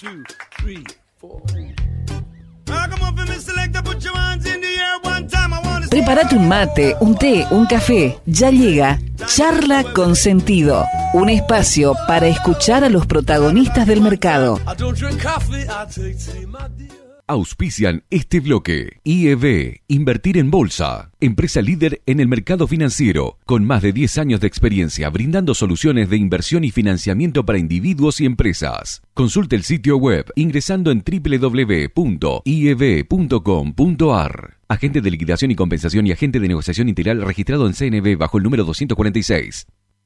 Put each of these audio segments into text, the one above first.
two, three, four. Come on, for me selector, put your hands in the air one time. I wanna see- Prepárate un mate, un té, un café. Ya llega Charla con Sentido, un espacio para escuchar a los protagonistas del mercado. Auspician este bloque. IEB, Invertir en Bolsa. Empresa líder en el mercado financiero, con más de 10 años de experiencia brindando soluciones de inversión y financiamiento para individuos y empresas. Consulte el sitio web ingresando en www.ieb.com.ar. Agente de liquidación y compensación y agente de negociación integral registrado en CNB bajo el número 246.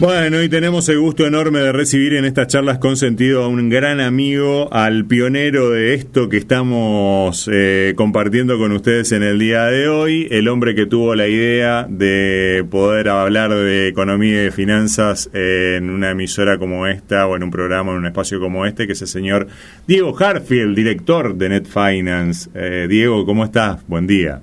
Bueno, y tenemos el gusto enorme de recibir en estas charlas con sentido a un gran amigo, al pionero de esto que estamos eh, compartiendo con ustedes en el día de hoy, el hombre que tuvo la idea de poder hablar de economía y de finanzas en una emisora como esta o en un programa, en un espacio como este, que es el señor Diego Harfield, director de Net Finance. Eh, Diego, ¿cómo estás? Buen día.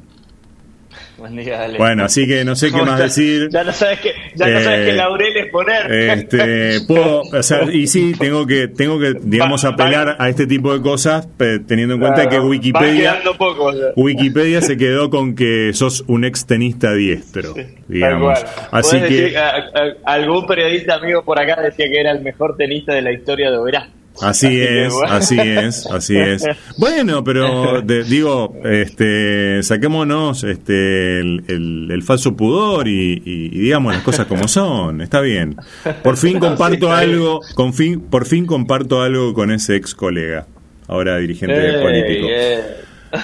Bueno, así que no sé qué ¿Cómo más decir. Ya no sabes qué, ya no sabes Eh, qué laureles poner. Este, puedo, o sea, y sí, tengo que, tengo que, digamos, Va- apelar va- a este tipo de cosas, teniendo en cuenta que Claro, Wikipedia. Wikipedia se quedó con que sos un ex tenista diestro, digamos. Cual. Así que, decir, a- a- algún periodista amigo por acá decía que era el mejor tenista de la historia de Oberá. Así es, bueno. así es, así es. Bueno, pero de- digo, este, saquémonos, este, el, el- el falso pudor y, y- y digamos las cosas como son. Está bien. Por fin comparto algo, con fin, por fin comparto algo con ese ex colega, ahora dirigente Ey, político. ey.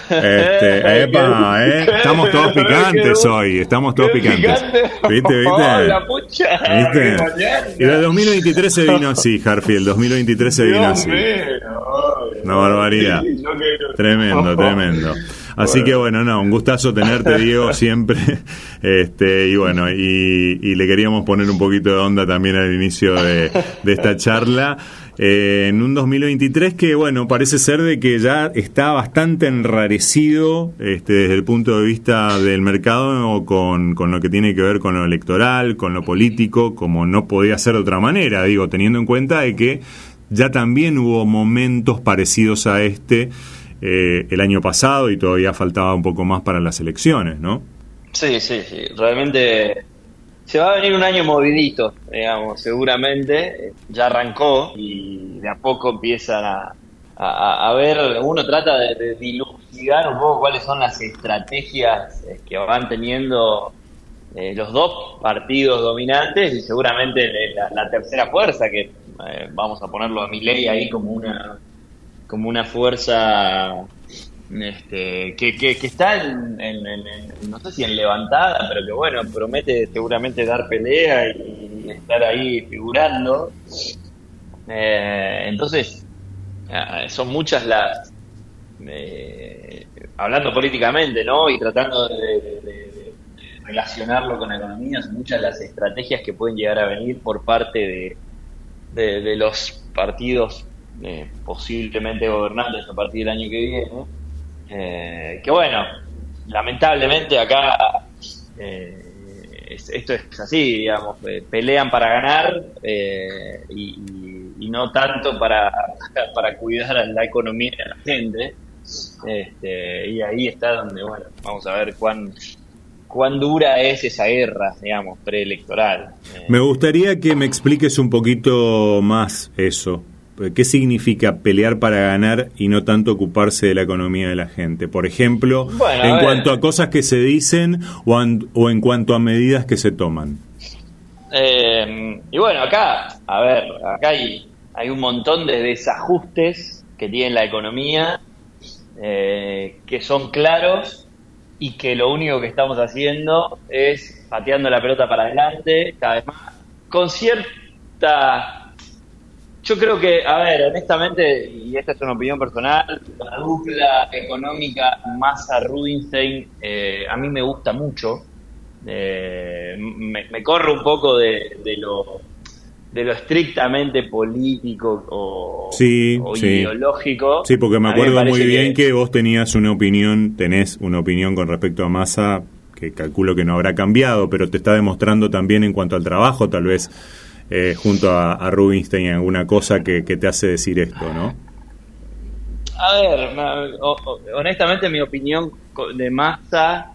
Este, epa, eh, estamos todos picantes hoy, estamos todos picantes. picante. ¿Viste, viste? ¿Viste? Y el 2023 se vino así, Harfield, 2023 se vino así. Una barbaridad. Tremendo, tremendo. Así que bueno, no, un gustazo tenerte, Diego, siempre. Este, y bueno, y, y le queríamos poner un poquito de onda también al inicio de, de esta charla. Eh, en un 2023 que, bueno, parece ser de que ya está bastante enrarecido este, desde el punto de vista del mercado con, con lo que tiene que ver con lo electoral, con lo político, como no podía ser de otra manera, digo, teniendo en cuenta de que ya también hubo momentos parecidos a este eh, el año pasado y todavía faltaba un poco más para las elecciones, ¿no? Sí, sí, sí. Realmente se va a venir un año movidito, digamos, seguramente. Ya arrancó y de a poco empiezan a, a, ver, uno trata de, dilucidar un poco cuáles son las estrategias eh, que van teniendo eh, los dos partidos dominantes y seguramente la, tercera fuerza, que eh, vamos a ponerlo a Milei ahí como una como una fuerza este, que, está en, no sé si en levantada, pero que bueno, promete seguramente dar pelea y, estar ahí figurando. Eh, entonces, ah, son muchas las, eh, hablando políticamente, ¿no? Y tratando de, relacionarlo con la economía, son muchas las estrategias que pueden llegar a venir por parte de, de, de los partidos eh, posiblemente gobernantes a partir del año que viene. Eh, que bueno, lamentablemente acá eh, es- esto es así, digamos, eh, pelean para ganar eh, y, no tanto para, para cuidar a la economía de la gente. Este, y ahí está donde, bueno, vamos a ver cuán, cuán dura es esa guerra, digamos, preelectoral. Me gustaría que me expliques un poquito más eso. ¿Qué significa pelear para ganar y no tanto ocuparse de la economía de la gente? Por ejemplo, Bueno, en cuanto a cosas que se dicen o, an- o en cuanto a medidas que se toman. Eh, y bueno, acá, a ver, acá hay, hay un montón de desajustes que tiene la economía, eh, que son claros y que lo único que estamos haciendo es pateando la pelota para adelante cada vez más, con cierto gusta. Yo creo que, a ver, honestamente, y esta es una opinión personal, la dupla económica Massa-Rubinstein eh, a mí me gusta mucho. Eh, me, me corro un poco de, de lo de lo estrictamente político o, Sí, o sí. ideológico. Sí, porque me acuerdo muy bien que... vos tenías una opinión, tenés una opinión con respecto a Massa que calculo que no habrá cambiado, pero te está demostrando también en cuanto al trabajo, tal vez eh, junto a, a Rubinstein, alguna cosa que, que te hace decir esto, ¿no? A ver, honestamente mi opinión de Massa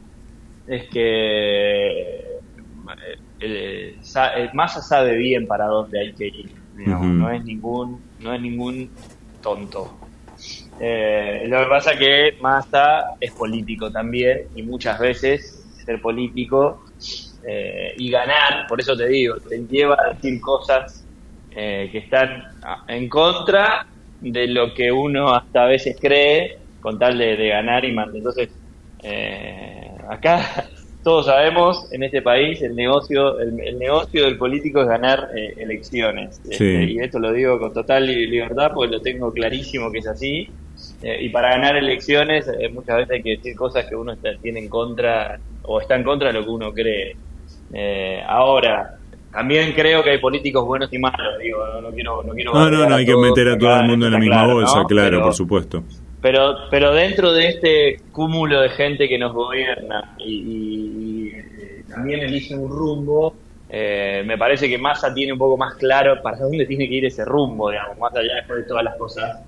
es que eh, el Massa sabe bien para dónde hay que ir. digamos. No es ningún no es ningún tonto. Eh, lo que pasa que Massa es político también y muchas veces ser político eh, y ganar, por eso te digo, te lleva a decir cosas eh, que están en contra de lo que uno hasta a veces cree con tal de, de ganar y mantener. Entonces, eh, acá todos sabemos en este país el negocio el, el negocio del político es ganar eh, elecciones. Sí. Este, y esto lo digo con total li- libertad porque lo tengo clarísimo que es así. Eh, y para ganar elecciones eh, muchas veces hay que decir cosas que uno está- tiene en contra o está en contra de lo que uno cree. Eh, ahora, también creo que hay políticos buenos y malos, digo, no, no quiero... No, quiero No, no, bardear no a hay que meter a todo acá, el mundo en la misma claro, bolsa, ¿no? claro, Pero- por supuesto. pero, pero dentro de este cúmulo de gente que nos gobierna y, eh, también elige un rumbo, eh, me parece que Massa tiene un poco más claro para dónde tiene que ir ese rumbo, digamos, más allá después de todas las cosas.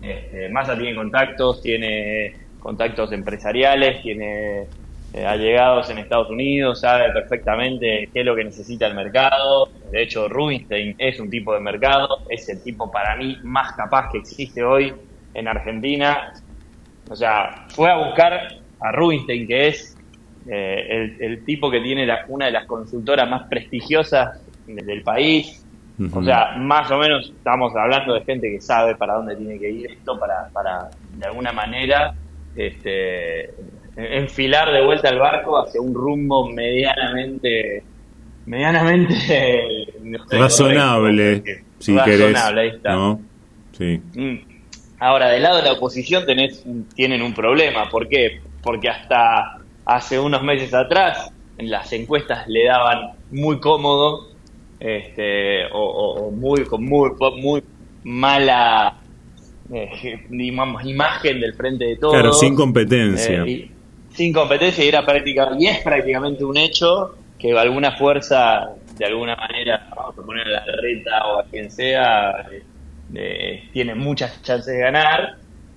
Este, Massa tiene contactos, tiene contactos empresariales, tiene eh, allegados en Estados Unidos, sabe perfectamente qué es lo que necesita el mercado. De hecho, Rubinstein es un tipo de mercado, es el tipo para mí más capaz que existe hoy en Argentina. O sea, fue a buscar a Rubinstein, que es eh, el, el tipo que tiene la- una de las consultoras más prestigiosas de- del país. O sea, más o menos estamos hablando de gente que sabe para dónde tiene que ir esto para, para de alguna manera, este, enfilar de vuelta el barco hacia un rumbo medianamente, medianamente no sé, Razonable, correcto. si Razonable, ahí está. ¿no? Sí. Mm. Ahora, del lado de la oposición tenés, tienen un problema. ¿Por qué? Porque hasta hace unos meses atrás en las encuestas le daban muy cómodo este, o, o- o muy, con muy, muy mala eh, digamos, imagen del frente de todos. Claro, sin competencia. Eh, y- sin competencia y era prácticamente, y es prácticamente un hecho que alguna fuerza, de alguna manera, vamos a poner a la reta o a quien sea, eh, eh, tiene muchas chances de ganar.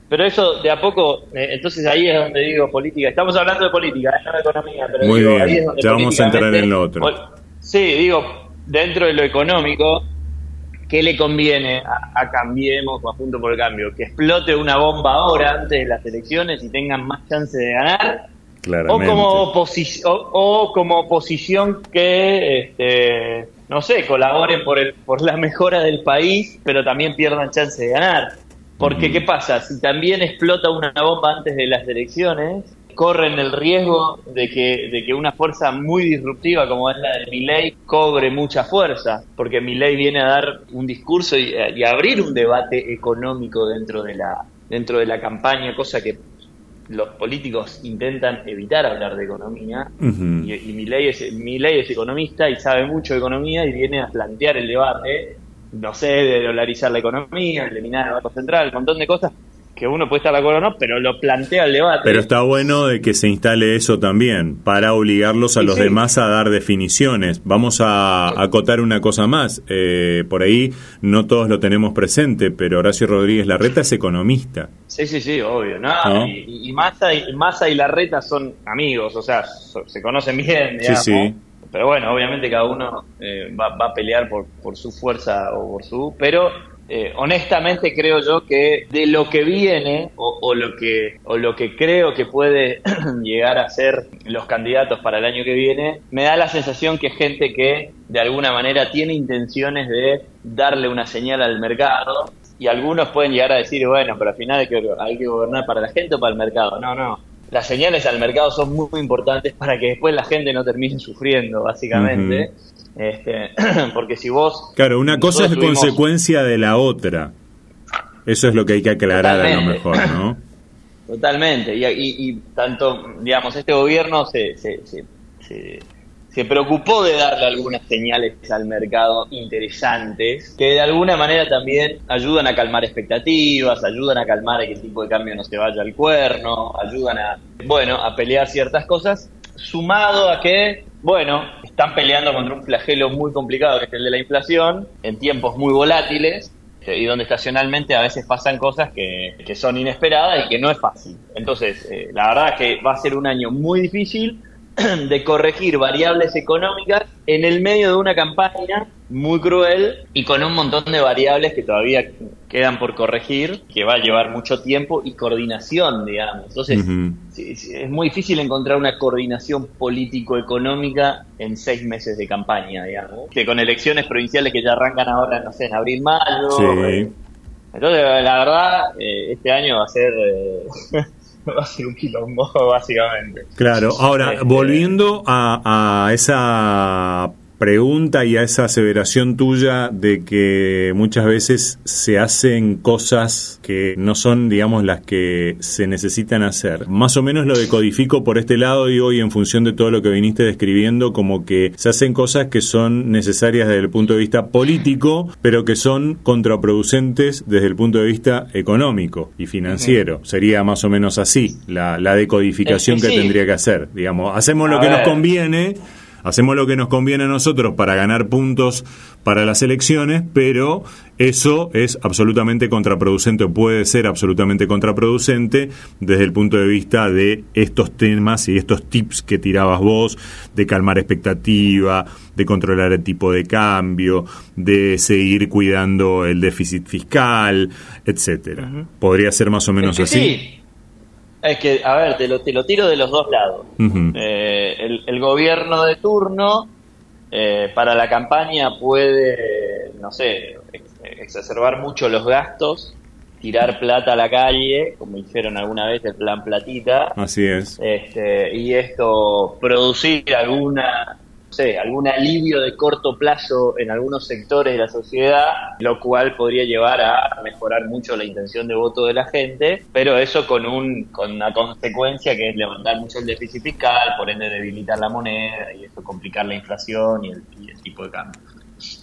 Pero eso de a poco, eh, entonces ahí es donde digo política. Estamos hablando de política, eh, no de economía, pero Muy digo, bien, ahí es donde ya vamos a entrar en lo otro. Sí, digo, dentro de lo económico, ¿qué le conviene a, a Cambiemos o a Punto por el Cambio? Que explote una bomba ahora antes de las elecciones y tengan más chance de ganar. O como, oposi- o, o como oposición que, este, no sé, colaboren por, el, por la mejora del país, pero también pierdan chance de ganar. Porque. ¿qué pasa? Si también explota una bomba antes de las elecciones, corren el riesgo de que, de que una fuerza muy disruptiva como es la de Milei cobre mucha fuerza, porque Milei viene a dar un discurso y, y a abrir un debate económico dentro de la dentro de la campaña, cosa que los políticos intentan evitar hablar de economía. Y, y Milei es, Milei es economista y sabe mucho de economía y viene a plantear el debate, no sé, de dolarizar la economía, eliminar el Banco Central, un montón de cosas que uno puede estar de acuerdo o no, pero lo plantea el debate. Pero está bueno de que se instale eso también, para obligarlos a Sí, los sí. demás a dar definiciones. Vamos a acotar una cosa más. Eh, por ahí no todos lo tenemos presente, pero Horacio Rodríguez Larreta es economista. Sí, sí, sí, obvio. ¿no? ¿No? Y, y Massa y, Massa y Larreta son amigos, o sea, so- se conocen bien, digamos. sí. Pero bueno, obviamente cada uno eh, va, va a pelear por, por su fuerza o por su... Pero eh, honestamente creo yo que de lo que viene o, o lo que o lo que creo que puede llegar a ser los candidatos para el año que viene, me da la sensación que es gente que de alguna manera tiene intenciones de darle una señal al mercado y algunos pueden llegar a decir, bueno, pero al final hay que, hay que gobernar para la gente o para el mercado. No, no. Las señales al mercado son muy, muy importantes para que después la gente no termine sufriendo, básicamente. Este, porque si vos... Claro, una cosa es consecuencia de la otra. Eso es lo que hay que aclarar a lo mejor, ¿no? Totalmente, y, y- y tanto, digamos, este gobierno se, se, se, se- se preocupó de darle algunas señales al mercado interesantes, que de alguna manera también ayudan a calmar expectativas, ayudan a calmar a que el tipo de cambio no se vaya al cuerno, ayudan a, bueno, a pelear ciertas cosas, sumado a que, bueno, están peleando contra un flagelo muy complicado que es el de la inflación, en tiempos muy volátiles, eh, y donde estacionalmente a veces pasan cosas que, que son inesperadas y que no es fácil. Entonces, eh, la verdad es que va a ser un año muy difícil de corregir variables económicas en el medio de una campaña muy cruel y con un montón de variables que todavía quedan por corregir, que va a llevar mucho tiempo y coordinación, digamos. Entonces, es muy difícil encontrar una coordinación político-económica en seis meses de campaña, digamos. Que con elecciones provinciales que ya arrancan ahora, no sé, en abril-mayo. Sí. eh, entonces, la verdad, eh, este año va a ser eh, va a ser un quilombo, básicamente. Claro, ahora, Este, volviendo a, a esa pregunta y a esa aseveración tuya de que muchas veces se hacen cosas que no son, digamos, las que se necesitan hacer. Más o menos lo decodifico por este lado y hoy en función de todo lo que viniste describiendo, como que se hacen cosas que son necesarias desde el punto de vista político, pero que son contraproducentes desde el punto de vista económico y financiero. Sería más o menos así la, la decodificación Es que tendría que hacer. Digamos, hacemos lo que nos conviene, hacemos lo que nos conviene a nosotros para ganar puntos para las elecciones, pero eso es absolutamente contraproducente o puede ser absolutamente contraproducente desde el punto de vista de estos temas y estos tips que tirabas vos, de calmar expectativa, de controlar el tipo de cambio, de seguir cuidando el déficit fiscal, etcétera. Podría ser más o menos Es que así. sí. Es que, a ver, te lo, te lo tiro de los dos lados. Eh, el, el gobierno de turno eh, para la campaña puede, no sé, ex- exacerbar mucho los gastos, tirar plata a la calle, como hicieron alguna vez el plan Platita, Así es. este, y esto producir alguna sé, algún alivio de corto plazo en algunos sectores de la sociedad, lo cual podría llevar a mejorar mucho la intención de voto de la gente, pero eso con un con una consecuencia que es levantar mucho el déficit fiscal, por ende debilitar la moneda y eso complicar la inflación y el, tipo de cambio.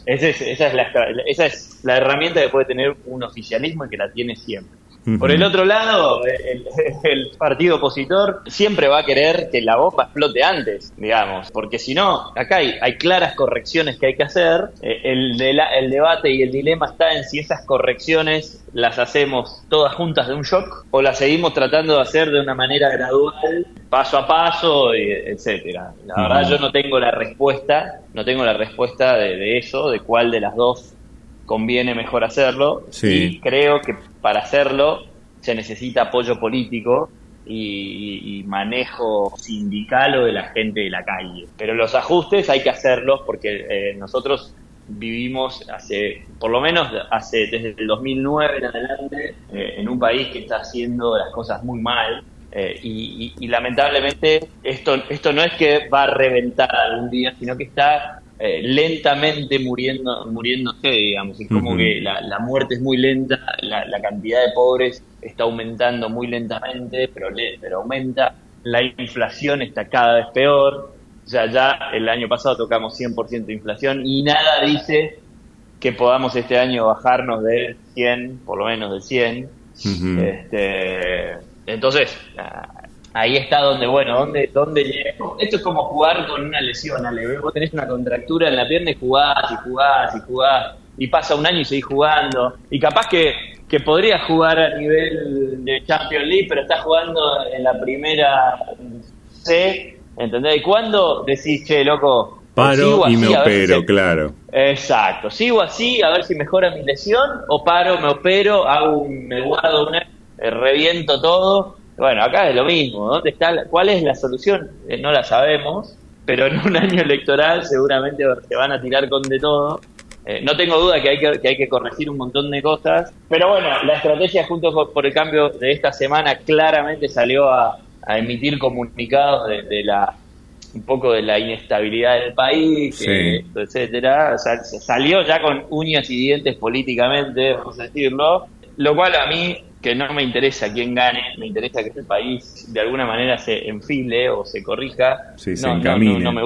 Ese es- esa, es la, esa es la herramienta que puede tener un oficialismo y que la tiene siempre. Por el otro lado, el, el partido opositor siempre va a querer que la bomba explote antes, digamos, porque si no, acá hay, hay claras correcciones que hay que hacer. Eh, El, de la- el debate y el dilema está en si esas correcciones las hacemos todas juntas de un shock o las seguimos tratando de hacer de una manera gradual, paso a paso, etcétera. La verdad, yo no tengo la respuesta, no tengo la respuesta de, de eso, de cuál de las dos conviene mejor hacerlo. Sí. Y creo que para hacerlo se necesita apoyo político y, manejo sindical o de la gente de la calle. Pero los ajustes hay que hacerlos porque eh, nosotros vivimos hace, por lo menos hace desde el 2009 en adelante, eh, en un país que está haciendo las cosas muy mal. eh, y, y- y lamentablemente esto, esto no es que va a reventar algún día, sino que está eh, lentamente muriendo, muriéndose, digamos. Es como que la, la muerte es muy lenta, la, la cantidad de pobres está aumentando muy lentamente, pero, le- pero aumenta. La inflación está cada vez peor. O sea, ya el año pasado tocamos 100% de inflación y nada dice que podamos este año bajarnos del 100, por lo menos del 100. Ujú. Este, entonces, ah, ahí está donde, bueno, donde, donde llega. Esto es como jugar con una lesión, Ale. Vos tenés una contractura en la pierna y jugás y jugás y jugás. Y pasa un año y seguís jugando. Y capaz que, que podrías jugar a nivel de Champions League, pero estás jugando en la primera C. ¿Entendés? ¿Y cuándo decís, che, loco? Paro y me si opero, claro. Exacto, sigo así a ver si mejora mi lesión o paro, me opero, hago un, me guardo una, reviento todo. Bueno, acá es lo mismo, ¿dónde está la- ¿cuál es la solución? Eh, no la sabemos, pero en un año electoral seguramente se van a tirar con de todo. Eh, no tengo duda que hay que, que hay que corregir un montón de cosas, pero bueno, la estrategia junto con- por el cambio de esta semana claramente salió a, a emitir comunicados de, de la un poco de la inestabilidad del país, Sí. etcétera. O sea, se salió ya con uñas y dientes políticamente, vamos a decirlo, lo cual a mí, que no me interesa quién gane, me interesa que este país de alguna manera se enfile o se corrija. Sí, se no, no, encamine. no, no me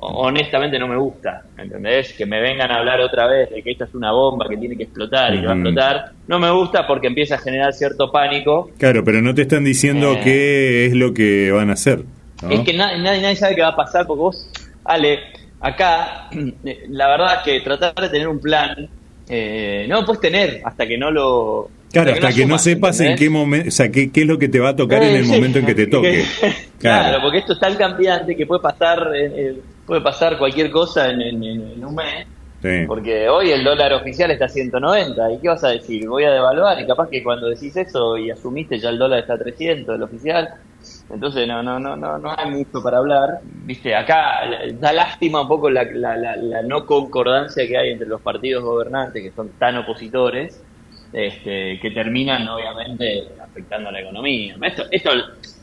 honestamente no me gusta, ¿entendés? Que me vengan a hablar otra vez de que esto es una bomba que tiene que explotar y que va a explotar, no me gusta porque empieza a generar cierto pánico Claro, pero no te están diciendo Eh. qué es lo que van a hacer. Es que na- nadie, nadie sabe qué va a pasar porque vos, Ale, acá, eh, la verdad es que tratar de tener un plan, eh, no lo puedes tener hasta que no lo... Claro, hasta que no sepas en qué momento, o sea, qué, qué es lo que te va a tocar en el sí. momento en que te toque. claro. porque esto es tan cambiante que puede pasar, eh, puede pasar cualquier cosa en, en- en- en un mes. Sí. Porque hoy el dólar oficial está a 190. ¿Y qué vas a decir? Voy a devaluar. Y capaz que cuando decís eso y asumiste ya el dólar está a 300, el oficial. Entonces no no no no no hay mucho para hablar. Viste, acá da lástima un poco la, la, la, la no concordancia que hay entre los partidos gobernantes que son tan opositores. Este, que terminan obviamente afectando a la economía. Esto, esto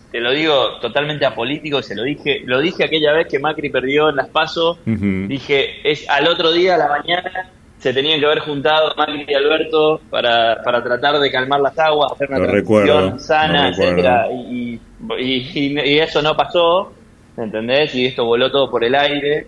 te lo digo totalmente apolítico, se lo dije, lo dije aquella vez que Macri perdió en las pasos Ujú. Dije, es al otro día, a la mañana, se tenían que haber juntado Macri y Alberto para, para tratar de calmar las aguas, hacer una Lo transición recuerdo, sana, etcétera y, y, y- y eso no pasó, ¿entendés? Y esto voló todo por el aire.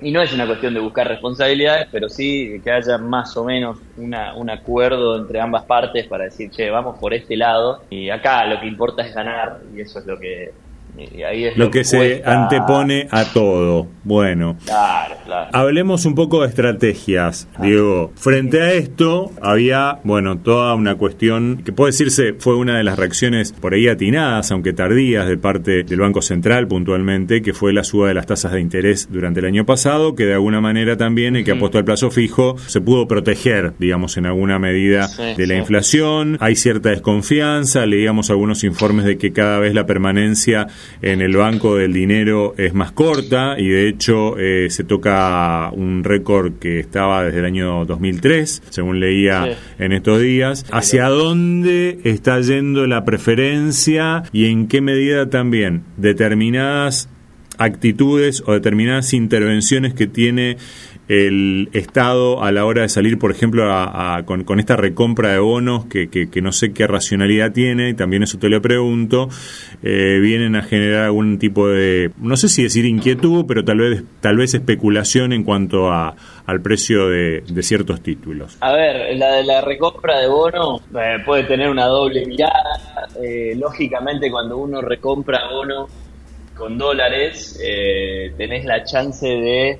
Y no es una cuestión de buscar responsabilidades, pero sí que haya más o menos una, un acuerdo entre ambas partes para decir, che, vamos por este lado. Y acá lo que importa es ganar, y eso es lo que... y ahí es Lo que se antepone a todo. Bueno. Claro, claro. Hablemos un poco de estrategias, Diego. Frente a esto, había, bueno, toda una cuestión que puede decirse fue una de las reacciones por ahí atinadas, aunque tardías, de parte del Banco Central puntualmente, que fue la suba de las tasas de interés durante el año pasado, que de alguna manera también el que apostó al plazo fijo se pudo proteger, digamos, en alguna medida Sí, de la sí. inflación. Hay cierta desconfianza, leíamos algunos informes de que cada vez la permanencia en el banco del dinero es más corta y de hecho eh, se toca un récord que estaba desde el año 2003, según leía Sí. en estos días. ¿Hacia dónde está yendo la preferencia y en qué medida también determinadas actitudes o determinadas intervenciones que tiene el Estado a la hora de salir, por ejemplo, a- con, esta recompra de bonos, que, que- no sé qué racionalidad tiene, y también eso te lo pregunto, eh, vienen a generar algún tipo de, no sé si decir inquietud, pero tal vez, tal vez especulación en cuanto a, al precio de, ciertos títulos. A ver, la de la recompra de bono eh, puede tener una doble mirada. Eh, lógicamente, cuando uno recompra bono con dólares, eh, tenés la chance de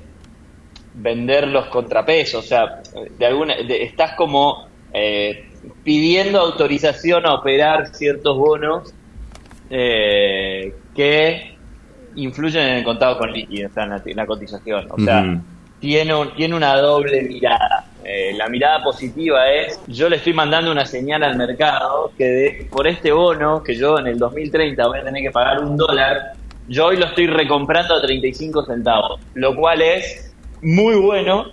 vender los contrapesos. O sea, de alguna, de- estás como eh, pidiendo autorización a operar ciertos bonos eh, que influyen en el contado con líquido, o sea, en la, en la cotización. O sea, tiene, un- tiene una doble mirada. Eh, la mirada positiva es, yo le estoy mandando una señal al mercado que de- por este bono, que yo en el 2030 voy a tener que pagar un dólar, yo hoy lo estoy recomprando a 35 centavos, lo cual es muy bueno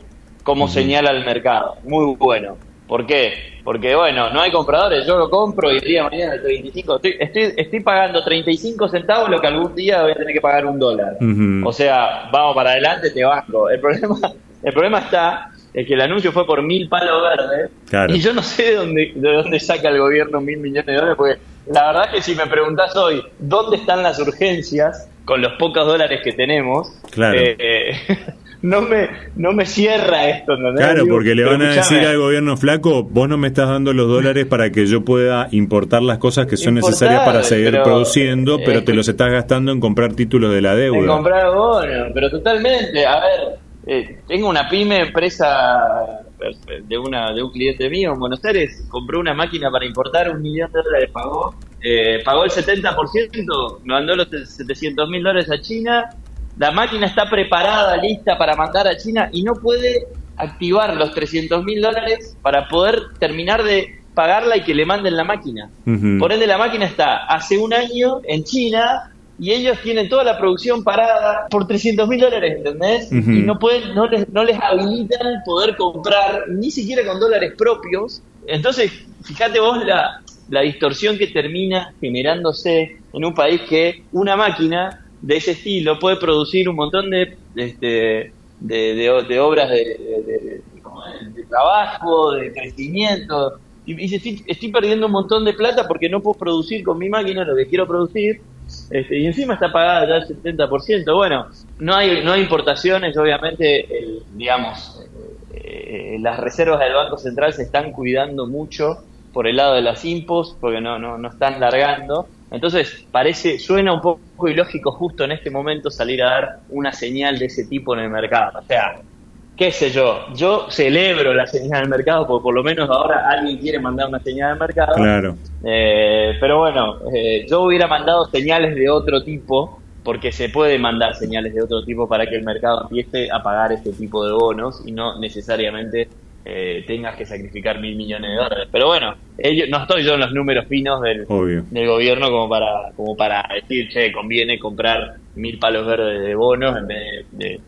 como señal al mercado, muy bueno. ¿Por qué? Porque, bueno, no hay compradores, yo lo compro y el día de mañana el 35, estoy, estoy, estoy pagando 35 centavos lo que algún día voy a tener que pagar un dólar. O sea, vamos para adelante, te banco. El problema, el problema está en que el anuncio fue por mil palos verdes Claro. y yo no sé de dónde, de dónde saca el gobierno mil millones de dólares, porque la verdad que si me preguntás hoy dónde están las urgencias con los pocos dólares que tenemos, Claro. eh, eh, no me no me cierra esto. Claro, Digo, porque le van a decir al gobierno flaco, vos no me estás dando los dólares para que yo pueda importar las cosas que son Importar, necesarias para seguir pero, produciendo, eh, pero te los estás gastando en comprar títulos de la En deuda. comprar bonos, pero totalmente. A ver, eh, tengo una pyme empresa eh, de una de un cliente mío en Buenos Aires, compró una máquina para importar un millón de dólares, pagó, eh, pagó el 70%, mandó los 700 mil dólares a China, la máquina está preparada, lista para mandar a China y no puede activar los 300 mil dólares para poder terminar de pagarla y que le manden la máquina. Por ende, la máquina está hace un año en China y ellos tienen toda la producción parada por 300 mil dólares, ¿entendés? Y no pueden, no les, no les habilitan poder comprar ni siquiera con dólares propios. Entonces, fíjate vos la, la distorsión que termina generándose en un país que una máquina de ese estilo puede producir un montón de, este, de, obras de, trabajo, de crecimiento. Y, y estoy, estoy, perdiendo un montón de plata porque no puedo producir con mi máquina lo que quiero producir. Este, y encima está pagada ya el 70%. Bueno, no hay, no hay importaciones, obviamente, digamos, eh, las reservas del Banco Central se están cuidando mucho por el lado de las impos, porque no, no, no están largando. Entonces, parece, suena un poco ilógico justo en este momento salir a dar una señal de ese tipo en el mercado. O sea, qué sé yo, yo celebro la señal del mercado porque por lo menos ahora alguien quiere mandar una señal del mercado. Claro. Eh, pero bueno, eh, yo hubiera mandado señales de otro tipo porque se puede mandar señales de otro tipo para que el mercado empiece a pagar este tipo de bonos y no necesariamente eh, tengas que sacrificar mil millones de dólares. Pero bueno, ellos, no estoy yo en los números finos del, del gobierno como para, como para decir, che, conviene comprar mil palos verdes de bonos en vez de,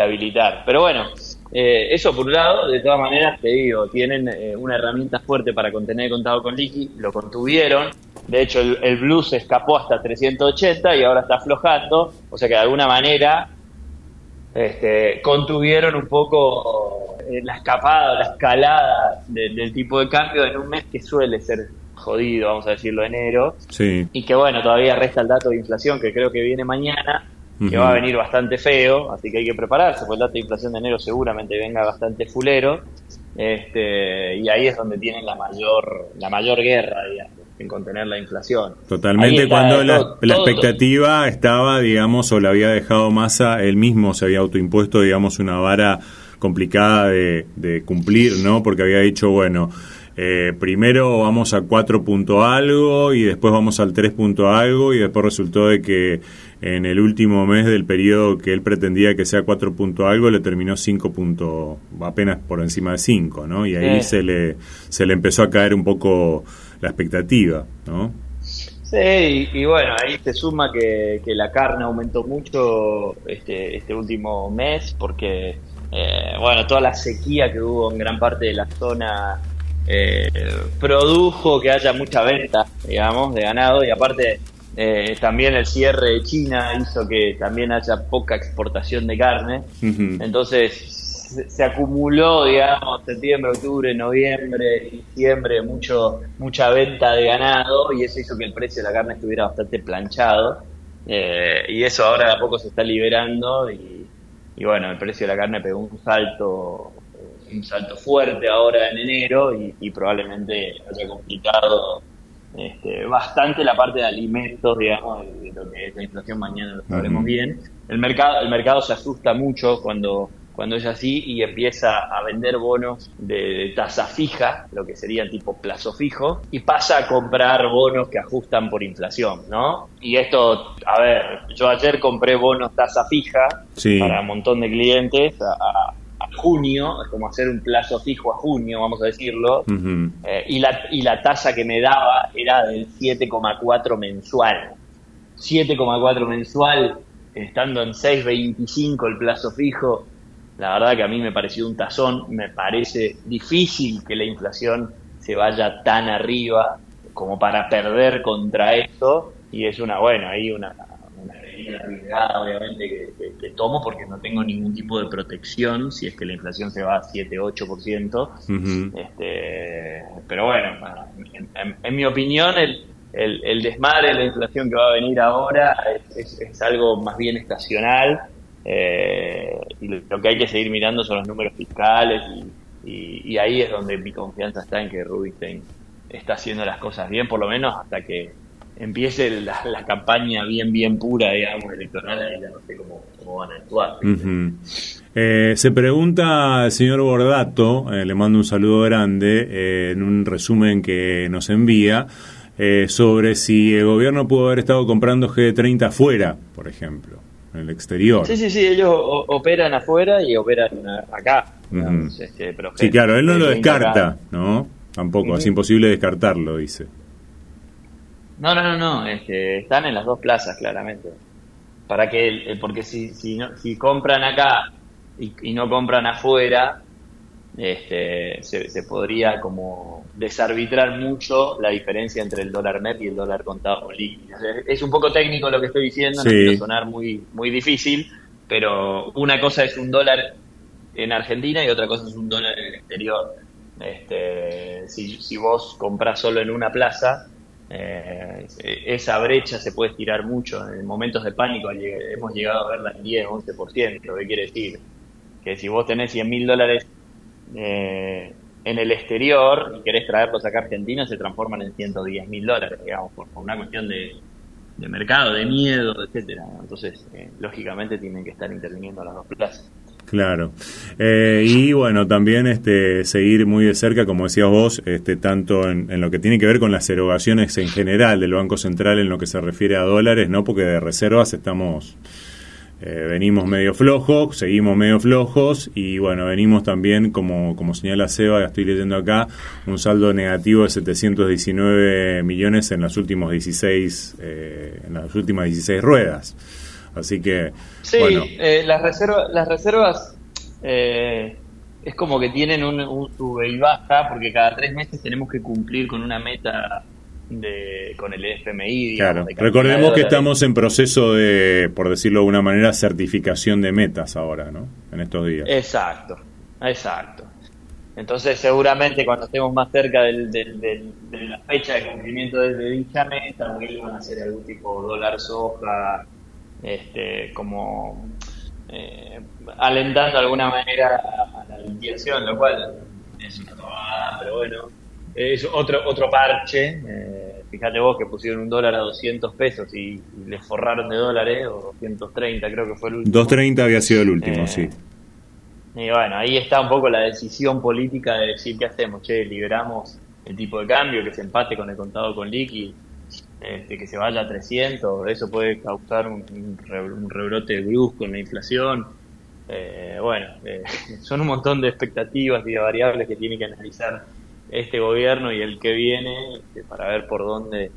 habilitar. Pero bueno, eh, eso por un lado, de todas maneras te digo, tienen eh, una herramienta fuerte para contener el contado con liqui, lo contuvieron. De hecho, el, el blue se escapó hasta 380 y ahora está aflojando. O sea que de alguna manera este, contuvieron un poco eh, la escapada, la escalada del tipo de cambio en un mes que suele ser jodido, vamos a decirlo, enero. Sí. Y que bueno, todavía resta el dato de inflación que creo que viene mañana, que va a venir bastante feo, así que hay que prepararse, porque el dato de inflación de enero seguramente venga bastante fulero. Este, y ahí es donde tienen la mayor, la mayor guerra, digamos en contener la inflación. Totalmente, cuando la, expectativa estaba, digamos, o la había dejado Massa, él mismo se había autoimpuesto, digamos, una vara complicada de, cumplir, ¿no? Porque había dicho, bueno, eh, primero vamos a 4 punto algo y después vamos al 3 punto algo y después resultó de que en el último mes del periodo que él pretendía que sea 4 punto algo le terminó 5 punto apenas por encima de 5, ¿no? Y ahí se le se le empezó a caer un poco la expectativa, ¿no? Sí, y, bueno, ahí se suma que, la carne aumentó mucho este, este último mes porque, eh, bueno, toda la sequía que hubo en gran parte de la zona eh, produjo que haya mucha venta, digamos, de ganado y aparte eh, también el cierre de China hizo que también haya poca exportación de carne. Entonces se, acumuló, digamos, septiembre, octubre, noviembre, diciembre, mucho, mucha venta de ganado y eso hizo que el precio de la carne estuviera bastante planchado. Eh, y eso ahora de a poco se está liberando y, bueno, el precio de la carne pegó un salto un salto fuerte ahora en enero y, probablemente haya complicado este, bastante la parte de alimentos, digamos, de lo que es la inflación mañana lo sabremos bien. El mercado, el mercado se asusta mucho cuando cuando es así y empieza a vender bonos de, tasa fija, lo que sería tipo plazo fijo, y pasa a comprar bonos que ajustan por inflación, ¿no? Y esto, a ver, yo ayer compré bonos tasa fija para un montón de clientes a, junio, es como hacer un plazo fijo a junio, vamos a decirlo, eh, y, la, y la tasa que me daba era del 7,4 mensual. 7,4 mensual, estando en 6,25 el plazo fijo, la verdad que a mí me pareció un tazón, me parece difícil que la inflación se vaya tan arriba como para perder contra esto. Y es una, bueno, ahí una, una arriesgada obviamente que, tomo porque no tengo ningún tipo de protección si es que la inflación se va a 7-8%. este, pero bueno, en, mi opinión el, el, desmadre de la inflación que va a venir ahora es, es algo más bien estacional eh, y lo que hay que seguir mirando son los números fiscales y, ahí es donde mi confianza está en que Rubinstein está haciendo las cosas bien, por lo menos hasta que empiece la, campaña bien, bien pura, digamos, electoral, ahí ya no sé cómo, van a actuar. Eh, se pregunta el señor Bordato, eh, le mando un saludo grande, en un resumen que nos envía, sobre si el gobierno pudo haber estado comprando G30 afuera, por ejemplo en el exterior. Sí, sí, sí, ellos operan afuera y operan acá. Este, sí, claro, él no lo descarta, ¿no? Tampoco, es imposible descartarlo, dice. No, no, no, no, es que están en las dos plazas, claramente. Para que, porque si, si, no, si compran acá y, no compran afuera, este, se, podría como desarbitrar mucho la diferencia entre el dólar MEP y el dólar contado líquido. Es un poco técnico lo que estoy diciendo, no quiero sonar muy, muy difícil, pero una cosa es un dólar en Argentina y otra cosa es un dólar en el exterior. Este, si, si vos compras solo en una plaza, eh, esa brecha se puede estirar mucho. En momentos de pánico hemos llegado a verla en 10, 11%. ¿Qué quiere decir? Que si vos tenés 100 mil dólares eh, en el exterior y querés traerlos acá a Argentina, se transforman en 110 mil dólares, digamos, por, una cuestión de, mercado, de miedo, etcétera. Entonces, eh, lógicamente tienen que estar interviniendo las dos plazas. Claro. Eh, y bueno, también este, seguir muy de cerca, como decías vos, este, tanto en, lo que tiene que ver con las erogaciones en general del Banco Central en lo que se refiere a dólares, ¿no? Porque de reservas estamos, eh, venimos medio flojos, seguimos medio flojos y bueno, venimos también, como, como señala Seba, estoy leyendo acá, un saldo negativo de 719 millones en los últimos 16, eh, en las últimas 16 ruedas. Así que, sí, eh, las, reservas, las reservas eh, es como que tienen un, sube y baja porque cada tres meses tenemos que cumplir con una meta de, con el FMI. claro, recordemos que estamos en proceso de, por decirlo de alguna manera, certificación de metas ahora, ¿no? En estos días. Exacto, exacto. Entonces, seguramente cuando estemos más cerca del, de la fecha de cumplimiento de, dicha meta, van a hacer algún tipo de dólar soja, este, como eh, alentando de alguna manera a la limpiación, lo cual es una tomada, pero bueno, es otro, otro parche. Eh, fíjate vos que pusieron un dólar a 200 pesos y, les forraron de dólares, o 230 creo que fue el último. 230 había sido el último, eh, sí. Y bueno, ahí está un poco la decisión política de decir qué hacemos, che, liberamos el tipo de cambio, que se empate con el contado con liqui este, que se vaya a 300, eso puede causar un, rebrote brusco en la inflación. Eh, bueno, eh, son un montón de expectativas y de variables que tiene que analizar este gobierno y el que viene este, para ver por dónde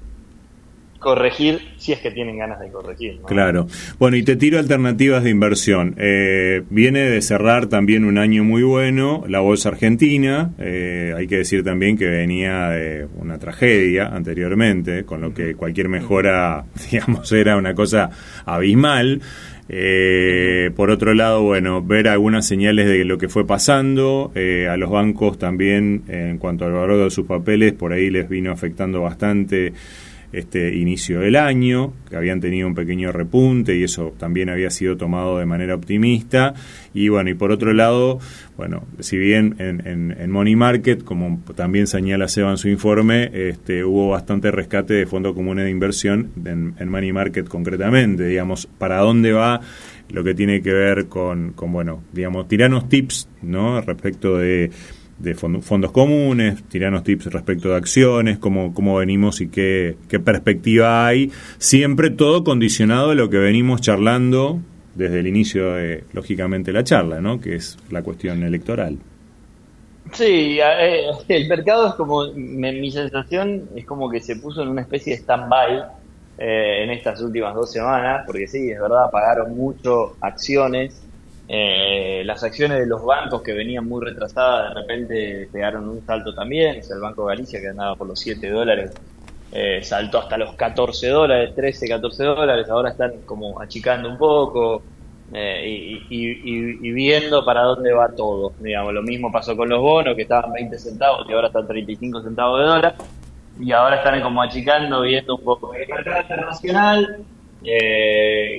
corregir si es que tienen ganas de corregir. Claro. Bueno, y te tiro alternativas de inversión. Eh, viene de cerrar también un año muy bueno la bolsa argentina. Eh, hay que decir también que venía de una tragedia anteriormente, con lo que cualquier mejora, digamos, era una cosa abismal. Eh, por otro lado, bueno, ver algunas señales de lo que fue pasando. a los bancos también, en cuanto al valor de sus papeles, por ahí les vino afectando bastante este inicio del año, que habían tenido un pequeño repunte y eso también había sido tomado de manera optimista. Y bueno, y por otro lado, bueno, si bien en, en, Money Market, como también señala Seba en su informe, este, hubo bastante rescate de fondos comunes de inversión en, en Money Market concretamente, digamos, para dónde va lo que tiene que ver con, con bueno, digamos, tiranos tips, ¿no? Respecto de de fondos comunes, tiranos tips respecto de acciones, cómo, cómo venimos y qué, qué perspectiva hay, siempre todo condicionado a lo que venimos charlando desde el inicio de, lógicamente, la charla, ¿no? que es la cuestión electoral. Sí, eh, el mercado es como, mi sensación es como que se puso en una especie de stand-by eh, en estas últimas dos semanas, porque sí, es verdad, pagaron mucho acciones eh, las acciones de los bancos que venían muy retrasadas de repente pegaron un salto también. el Banco Galicia que andaba por los 7 dólares eh, saltó hasta los 14 dólares, 13, 14 dólares. Ahora están como achicando un poco eh, y, viendo para dónde va todo. Digamos, lo mismo pasó con los bonos que estaban 20 centavos y ahora están 35 centavos de dólar. Y ahora están como achicando, viendo un poco el mercado internacional.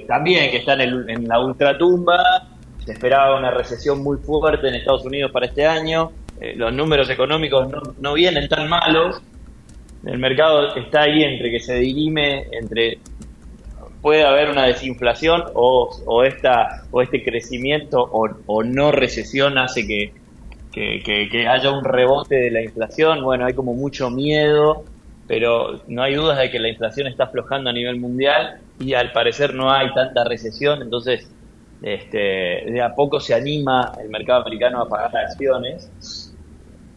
también que están en, en la ultratumba se esperaba una recesión muy fuerte en Estados Unidos para este año. Eh, los números económicos no, vienen tan malos. El mercado está ahí entre que se dirime entre puede haber una desinflación o, esta, o este crecimiento o, no recesión hace que, que, haya un rebote de la inflación. Bueno, hay como mucho miedo, pero no hay dudas de que la inflación está aflojando a nivel mundial y al parecer no hay tanta recesión, entonces este, de a poco se anima el mercado americano a pagar acciones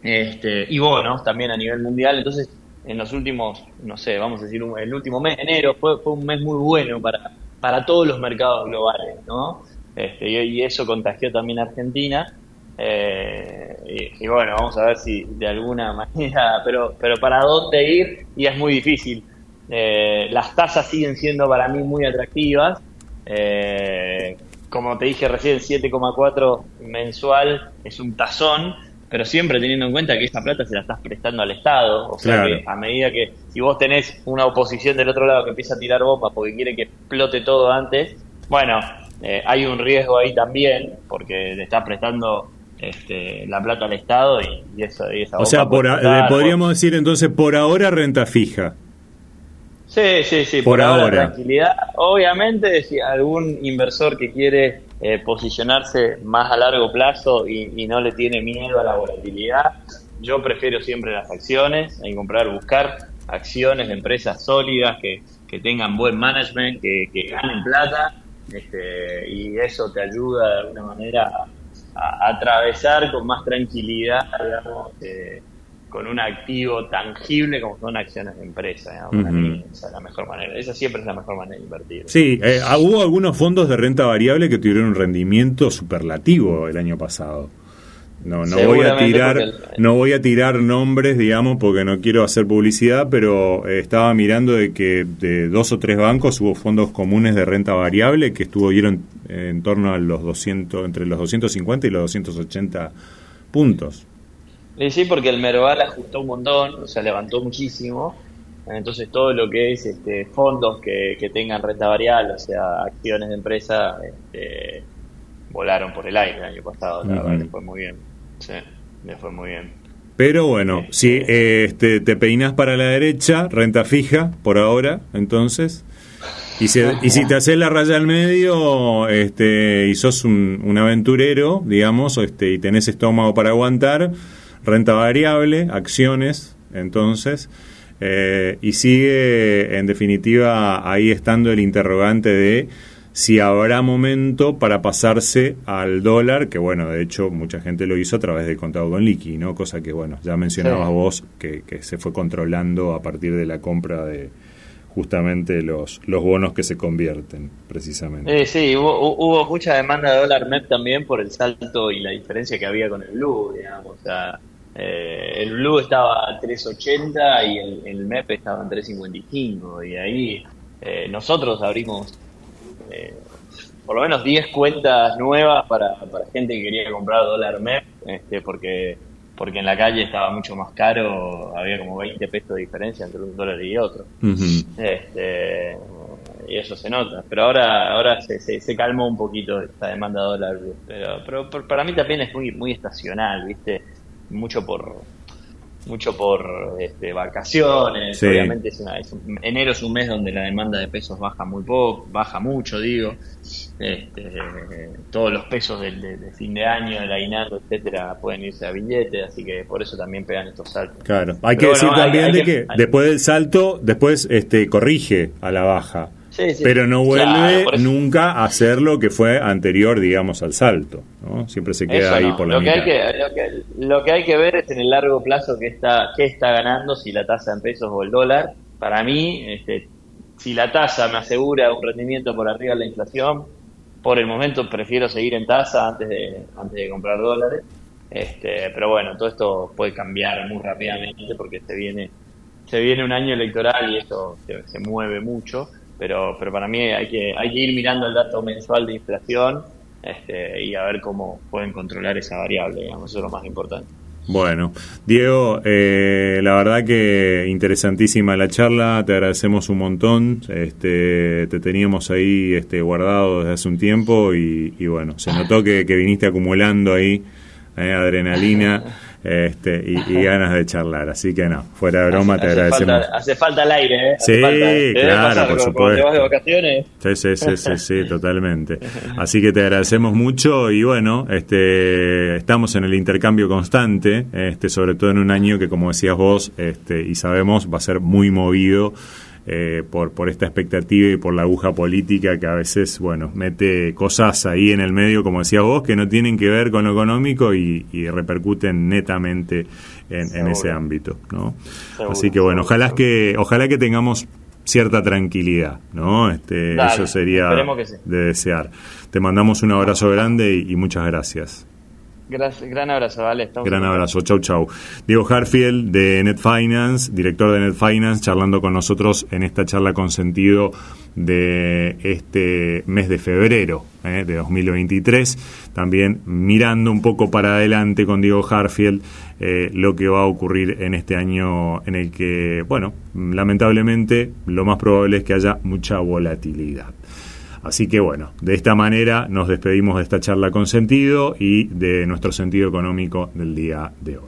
este, y bonos también a nivel mundial. Entonces, en los últimos, no sé, vamos a decir, el último mes, enero, fue, fue un mes muy bueno para, para todos los mercados globales, ¿no? Este, y, eso contagió también a Argentina. Eh, y, bueno, vamos a ver si de alguna manera, pero, pero para dónde ir y es muy difícil. Eh, las tasas siguen siendo para mí muy atractivas. Eh, como te dije recién, 7,4 mensual es un tazón, pero siempre teniendo en cuenta que esa plata se la estás prestando al Estado. O sea que a medida que si vos tenés una oposición del otro lado que empieza a tirar bombas porque quiere que explote todo antes, bueno, hay un riesgo ahí también, porque le estás prestando este, la plata al Estado y, eso. o sea, podríamos decir entonces por ahora renta fija. Sí, sí, sí, por, ahora. Tranquilidad. Obviamente, si algún inversor que quiere eh, posicionarse más a largo plazo y, no le tiene miedo a la volatilidad, yo prefiero siempre las acciones, en comprar, buscar acciones de empresas sólidas que, que tengan buen management, que, que ganen plata, este, y eso te ayuda de alguna manera a, atravesar con más tranquilidad, digamos, eh, con un activo tangible como son acciones de empresa. esa es la mejor manera. Esa siempre es la mejor manera de invertir. Sí, eh, ah, hubo algunos fondos de renta variable que tuvieron un rendimiento superlativo el año pasado. No, no voy a tirar, no voy a tirar nombres, digamos, porque no quiero hacer publicidad, pero eh, estaba mirando de que de dos o tres bancos hubo fondos comunes de renta variable que estuvieron en torno a los 200, entre los 250 y los 280 puntos. Sí, porque el Merval ajustó un montón, o sea, levantó muchísimo. Entonces todo lo que es este, fondos que, tengan renta variable, o sea, acciones de empresa, este, volaron por el aire el año pasado. La verdad, fue muy bien. Sí, le fue muy bien. Pero bueno, si este, te peinas para la derecha, renta fija por ahora, entonces. Y si, y si te haces la raya al medio este, y sos un, aventurero, digamos, este, y tenés estómago para aguantar, renta variable, acciones, entonces. Eh, y sigue, en definitiva, ahí estando el interrogante de si habrá momento para pasarse al dólar, que bueno, de hecho mucha gente lo hizo a través del contado con liqui, ¿no? Cosa que bueno, ya mencionabas vos que, se fue controlando a partir de la compra de justamente los, los bonos que se convierten, precisamente. sí, hubo, hubo, mucha demanda de dólar MEP también por el salto y la diferencia que había con el blue, digamos, o sea, eh, el blue estaba a 3.80 y el, el MEP estaba en 3.55 y ahí eh, nosotros abrimos eh, por lo menos 10 cuentas nuevas para, para gente que quería comprar dólar MEP, este, porque porque en la calle estaba mucho más caro, había como 20 pesos de diferencia entre un dólar y otro. este, y eso se nota. Pero ahora ahora se, se, calmó un poquito esta demanda de dólar. Pero, pero, para mí también es muy, muy estacional, ¿viste? Mucho por, mucho por este, vacaciones, obviamente es, enero es un mes donde la demanda de pesos baja muy poco, baja mucho, digo, este, todos los pesos de, fin de año, del aguinaldo, etcétera, pueden irse a billete, así que por eso también pegan estos saltos. Claro, hay que decir también de que, después del salto, después este corrige a la baja pero no vuelve nunca a ser lo que fue anterior, digamos, al salto. ¿no? Siempre se queda ahí por la lo mitad. Que hay que, lo, que, lo, que, hay que ver es en el largo plazo qué está, qué está ganando, si la tasa en pesos o el dólar. Para mí, este, si la tasa me asegura un rendimiento por arriba de la inflación, por el momento prefiero seguir en tasa antes de, antes de comprar dólares. Este, pero bueno, todo esto puede cambiar muy rápidamente porque se viene, se viene un año electoral y esto se mueve mucho pero, pero para mí hay que, hay que ir mirando el dato mensual de inflación este, y a ver cómo pueden controlar esa variable, digamos, eso es lo más importante. Bueno, Diego, eh, la verdad que interesantísima la charla, te agradecemos un montón, este, te teníamos ahí este, guardado desde hace un tiempo y, bueno, se notó que, que viniste acumulando ahí eh, adrenalina. este, y, ganas de charlar. Así que no, fuera de broma, te agradecemos. hace falta el aire, ¿eh? sí, claro, por supuesto. Te de vacaciones. Sí, sí, sí, sí, sí, totalmente. Así que te agradecemos mucho y bueno, este, estamos en el intercambio constante, este, sobre todo en un año que, como decías vos, este, y sabemos, va a ser muy movido. Eh, por, por esta expectativa y por la aguja política que a veces, bueno, mete cosas ahí en el medio, como decías vos, que no tienen que ver con lo económico y, repercuten netamente en, ese ámbito, ¿no? Así que bueno, ojalá que, ojalá que tengamos cierta tranquilidad, ¿no? Este, eso sería de desear. Te mandamos un abrazo grande y muchas gracias. Gran abrazo, vale. gran abrazo, chau, chau. Diego Harfield de Net Finance, director de Net Finance, charlando con nosotros en esta charla con sentido de este mes de febrero eh, de 2023. También mirando un poco para adelante con Diego Harfield eh, lo que va a ocurrir en este año en el que, bueno, lamentablemente lo más probable es que haya mucha volatilidad. Así que bueno, de esta manera nos despedimos de esta charla con sentido y de nuestro sentido económico del día de hoy.